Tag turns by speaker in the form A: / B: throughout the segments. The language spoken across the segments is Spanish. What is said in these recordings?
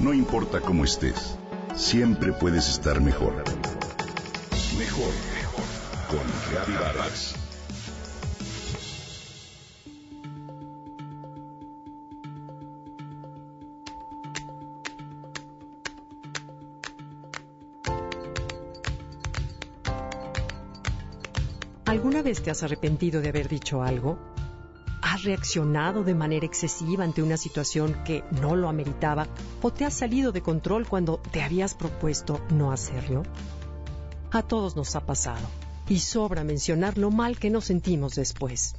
A: No importa cómo estés, siempre puedes estar mejor. Mejor, mejor. Con Reavivadas.
B: ¿Alguna vez te has arrepentido de haber dicho algo? ¿Has reaccionado de manera excesiva ante una situación que no lo ameritaba o te has salido de control cuando te habías propuesto no hacerlo? A todos nos ha pasado y sobra mencionar lo mal que nos sentimos después.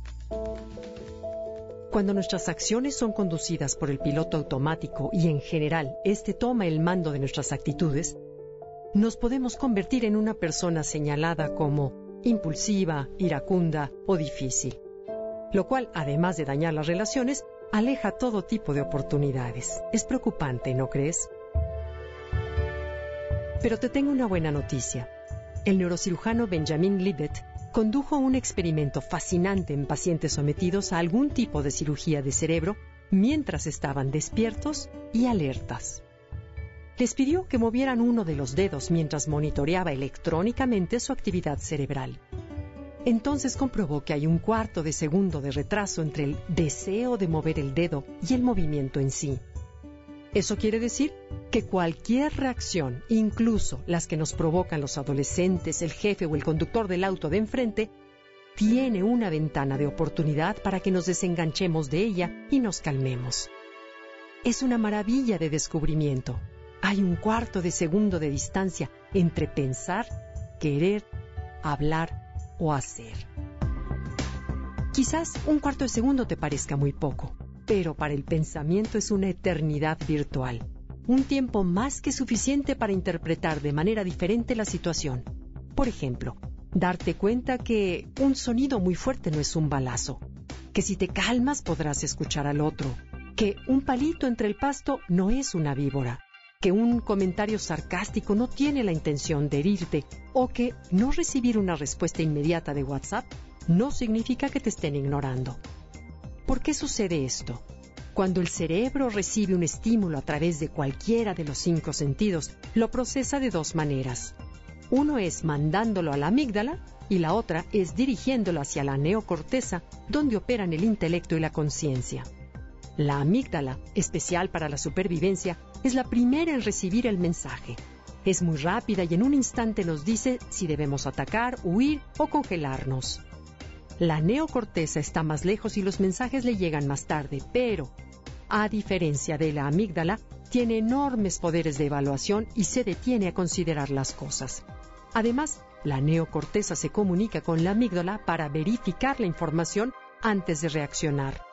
B: Cuando nuestras acciones son conducidas por el piloto automático y en general éste toma el mando de nuestras actitudes, nos podemos convertir en una persona señalada como impulsiva, iracunda o difícil, lo cual, además de dañar las relaciones, aleja todo tipo de oportunidades. Es preocupante, ¿no crees? Pero te tengo una buena noticia. El neurocirujano Benjamin Libet condujo un experimento fascinante en pacientes sometidos a algún tipo de cirugía de cerebro mientras estaban despiertos y alertas les pidió que movieran uno de los dedos mientras monitoreaba electrónicamente su actividad cerebral. Entonces comprobó que hay un cuarto de segundo de retraso entre el deseo de mover el dedo y el movimiento en sí. Eso quiere decir que cualquier reacción, incluso las que nos provocan los adolescentes, el jefe o el conductor del auto de enfrente, tiene una ventana de oportunidad para que nos desenganchemos de ella y nos calmemos. Es una maravilla de descubrimiento. Hay un cuarto de segundo de distancia entre pensar, querer, hablar hacer. Quizás un cuarto de segundo te parezca muy poco, pero para el pensamiento es una eternidad virtual, un tiempo más que suficiente para interpretar de manera diferente la situación. Por ejemplo, darte cuenta que un sonido muy fuerte no es un balazo, que si te calmas podrás escuchar al otro, que un palito entre el pasto no es una víbora, que un comentario sarcástico no tiene la intención de herirte o que no recibir una respuesta inmediata de WhatsApp no significa que te estén ignorando. ¿Por qué sucede esto? Cuando el cerebro recibe un estímulo a través de cualquiera de los cinco sentidos, lo procesa de dos maneras. Uno es mandándolo a la amígdala y la otra es dirigiéndolo hacia la neocorteza, donde operan el intelecto y la conciencia. La amígdala, especial para la supervivencia, es la primera en recibir el mensaje. Es muy rápida y en un instante nos dice si debemos atacar, huir o congelarnos. La neocorteza está más lejos y los mensajes le llegan más tarde, pero, a diferencia de la amígdala, tiene enormes poderes de evaluación y se detiene a considerar las cosas. Además, la neocorteza se comunica con la amígdala para verificar la información antes de reaccionar.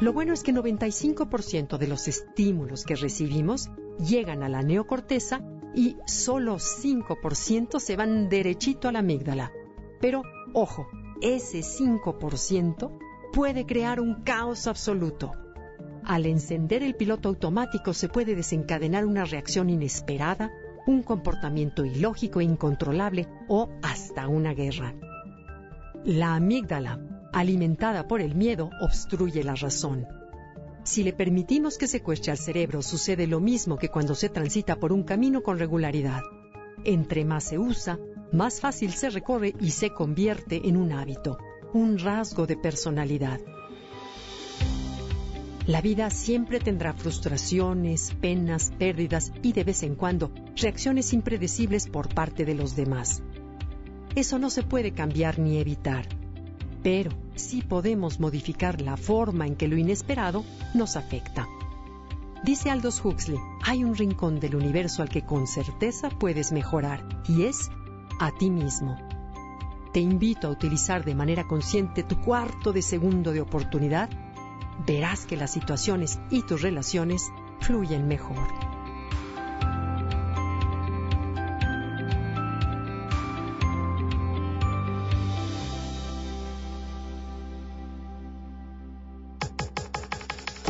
B: Lo bueno es que 95% de los estímulos que recibimos llegan a la neocorteza y solo 5% se van derechito a la amígdala. Pero, ojo, ese 5% puede crear un caos absoluto. Al encender el piloto automático se puede desencadenar una reacción inesperada, un comportamiento ilógico e incontrolable o hasta una guerra. La amígdala alimentada por el miedo, obstruye la razón. Si le permitimos que secuestre al cerebro, sucede lo mismo que cuando se transita por un camino con regularidad. Entre más se usa, más fácil se recorre y se convierte en un hábito, un rasgo de personalidad. La vida siempre tendrá frustraciones, penas, pérdidas y de vez en cuando reacciones impredecibles por parte de los demás. Eso no se puede cambiar ni evitar pero sí podemos modificar la forma en que lo inesperado nos afecta. Dice Aldous Huxley, hay un rincón del universo al que con certeza puedes mejorar, y es a ti mismo. Te invito a utilizar de manera consciente tu cuarto de segundo de oportunidad. Verás que las situaciones y tus relaciones fluyen mejor.